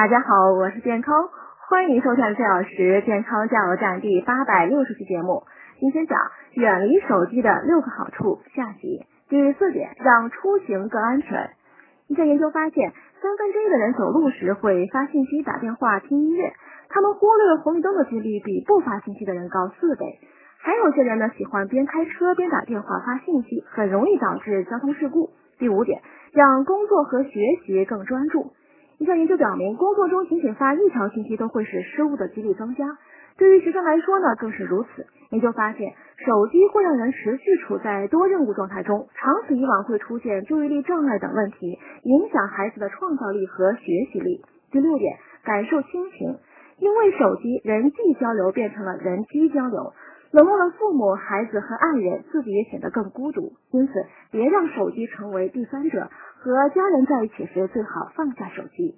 大家好，我是健康，欢迎收看四小时健康加油站第八百六十期节目。今天讲远离手机的六个好处下集。第四点，让出行更安全。一项研究发现，三分之一的人走路时会发信息、打电话、听音乐，他们忽略红绿灯的几率比不发信息的人高四倍。还有些人呢，喜欢边开车边打电话发信息，很容易导致交通事故。第五点，让工作和学习更专注。一项研究表明，工作中仅仅发一条信息都会使失误的几率增加。对于学生来说呢，更是如此。研究发现，手机会让人持续处在多任务状态中，长此以往会出现注意力障碍等问题，影响孩子的创造力和学习力。第六点，感受亲情。因为手机，人际交流变成了人机交流。冷落了父母、孩子和爱人，自己也显得更孤独。因此，别让手机成为第三者。和家人在一起时，最好放下手机。